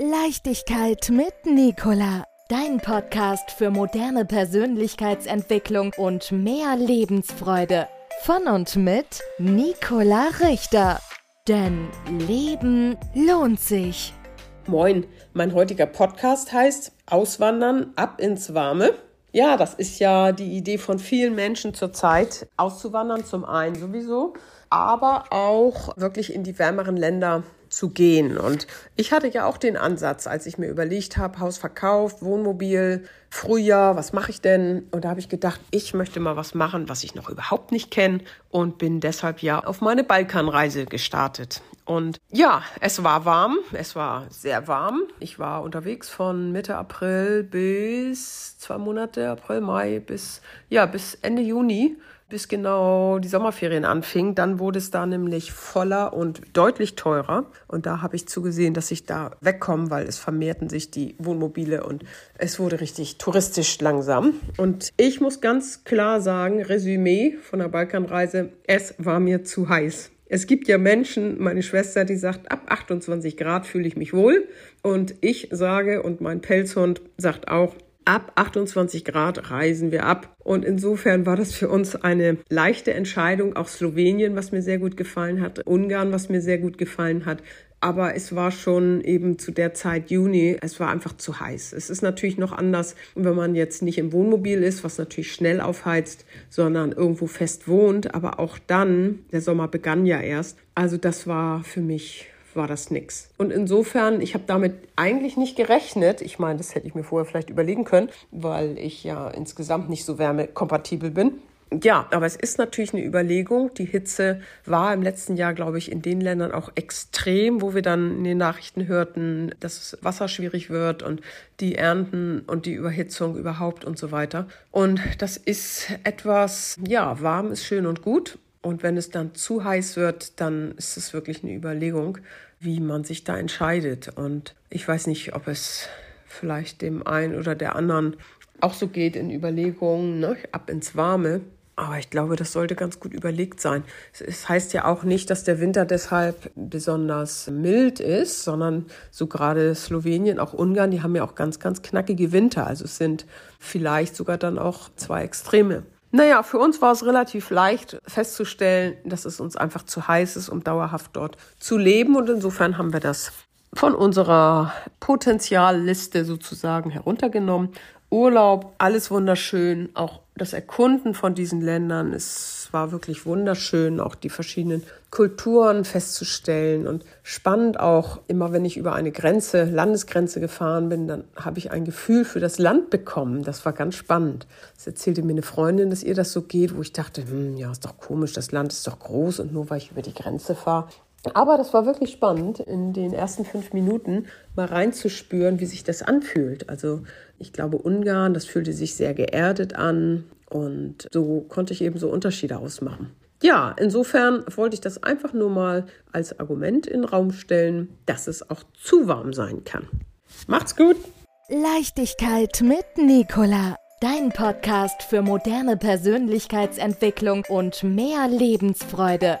Leichtigkeit mit Nicola. Dein Podcast für moderne Persönlichkeitsentwicklung und mehr Lebensfreude. Von und mit Nicola Richter. Denn Leben lohnt sich. Moin, mein heutiger Podcast heißt Auswandern ab ins Warme. Ja, das ist ja die Idee von vielen Menschen zurzeit, auszuwandern zum einen sowieso, aber auch wirklich in die wärmeren Länder zu gehen. Und ich hatte ja auch den Ansatz, als ich mir überlegt habe, Haus verkauft, Wohnmobil, Frühjahr, was mache ich denn? Und da habe ich gedacht, ich möchte mal was machen, was ich noch überhaupt nicht kenne und bin deshalb ja auf meine Balkanreise gestartet. Und ja, es war warm, es war sehr warm. Ich war unterwegs von Mitte April bis zwei Monate, April, Mai, bis, ja, bis Ende Juni bis genau die Sommerferien anfing. Dann wurde es da nämlich voller und deutlich teurer. Und da habe ich zugesehen, dass ich da wegkomme, weil es vermehrten sich die Wohnmobile und es wurde richtig touristisch langsam. Und ich muss ganz klar sagen, Resümee von der Balkanreise, es war mir zu heiß. Es gibt ja Menschen, meine Schwester, die sagt, ab 28 Grad fühle ich mich wohl. Und ich sage, und mein Pelzhund sagt auch, ab 28 Grad reisen wir ab. Und insofern war das für uns eine leichte Entscheidung. Auch Slowenien, was mir sehr gut gefallen hat, Ungarn, was mir sehr gut gefallen hat. Aber es war schon eben zu der Zeit Juni, es war einfach zu heiß. Es ist natürlich noch anders, wenn man jetzt nicht im Wohnmobil ist, was natürlich schnell aufheizt, sondern irgendwo fest wohnt. Aber auch dann, der Sommer begann ja erst. Also das war für mich war das nix. Und insofern, ich habe damit eigentlich nicht gerechnet. Ich meine, das hätte ich mir vorher vielleicht überlegen können, weil ich ja insgesamt nicht so wärmekompatibel bin. Ja, aber es ist natürlich eine Überlegung. Die Hitze war im letzten Jahr, glaube ich, in den Ländern auch extrem, wo wir dann in den Nachrichten hörten, dass das Wasser schwierig wird und die Ernten und die Überhitzung überhaupt und so weiter. Und das ist etwas, ja, warm ist schön und gut. Und wenn es dann zu heiß wird, dann ist es wirklich eine Überlegung, wie man sich da entscheidet. Und ich weiß nicht, ob es vielleicht dem einen oder der anderen auch so geht in Überlegungen, ne, ab ins Warme. Aber ich glaube, das sollte ganz gut überlegt sein. Es heißt ja auch nicht, dass der Winter deshalb besonders mild ist, sondern so gerade Slowenien, auch Ungarn, die haben ja auch ganz, ganz knackige Winter. Also es sind vielleicht sogar dann auch zwei Extreme. Naja, für uns war es relativ leicht festzustellen, dass es uns einfach zu heiß ist, um dauerhaft dort zu leben. Und insofern haben wir das von unserer Potenzialliste sozusagen heruntergenommen. Urlaub, alles wunderschön, auch das Erkunden von diesen Ländern, es war wirklich wunderschön, auch die verschiedenen Kulturen festzustellen und spannend auch, immer wenn ich über eine Grenze, Landesgrenze gefahren bin, dann habe ich ein Gefühl für das Land bekommen. Das war ganz spannend. Es erzählte mir eine Freundin, dass ihr das so geht, wo ich dachte, hm, ja, ist doch komisch, das Land ist doch groß und nur weil ich über die Grenze fahre, aber das war wirklich spannend, in den ersten fünf Minuten mal reinzuspüren, wie sich das anfühlt. Also ich glaube, Ungarn, das fühlte sich sehr geerdet an und so konnte ich eben so Unterschiede ausmachen. Ja, insofern wollte ich das einfach nur mal als Argument in den Raum stellen, dass es auch zu warm sein kann. Macht's gut! Leichtigkeit mit Nicola. Dein Podcast für moderne Persönlichkeitsentwicklung und mehr Lebensfreude.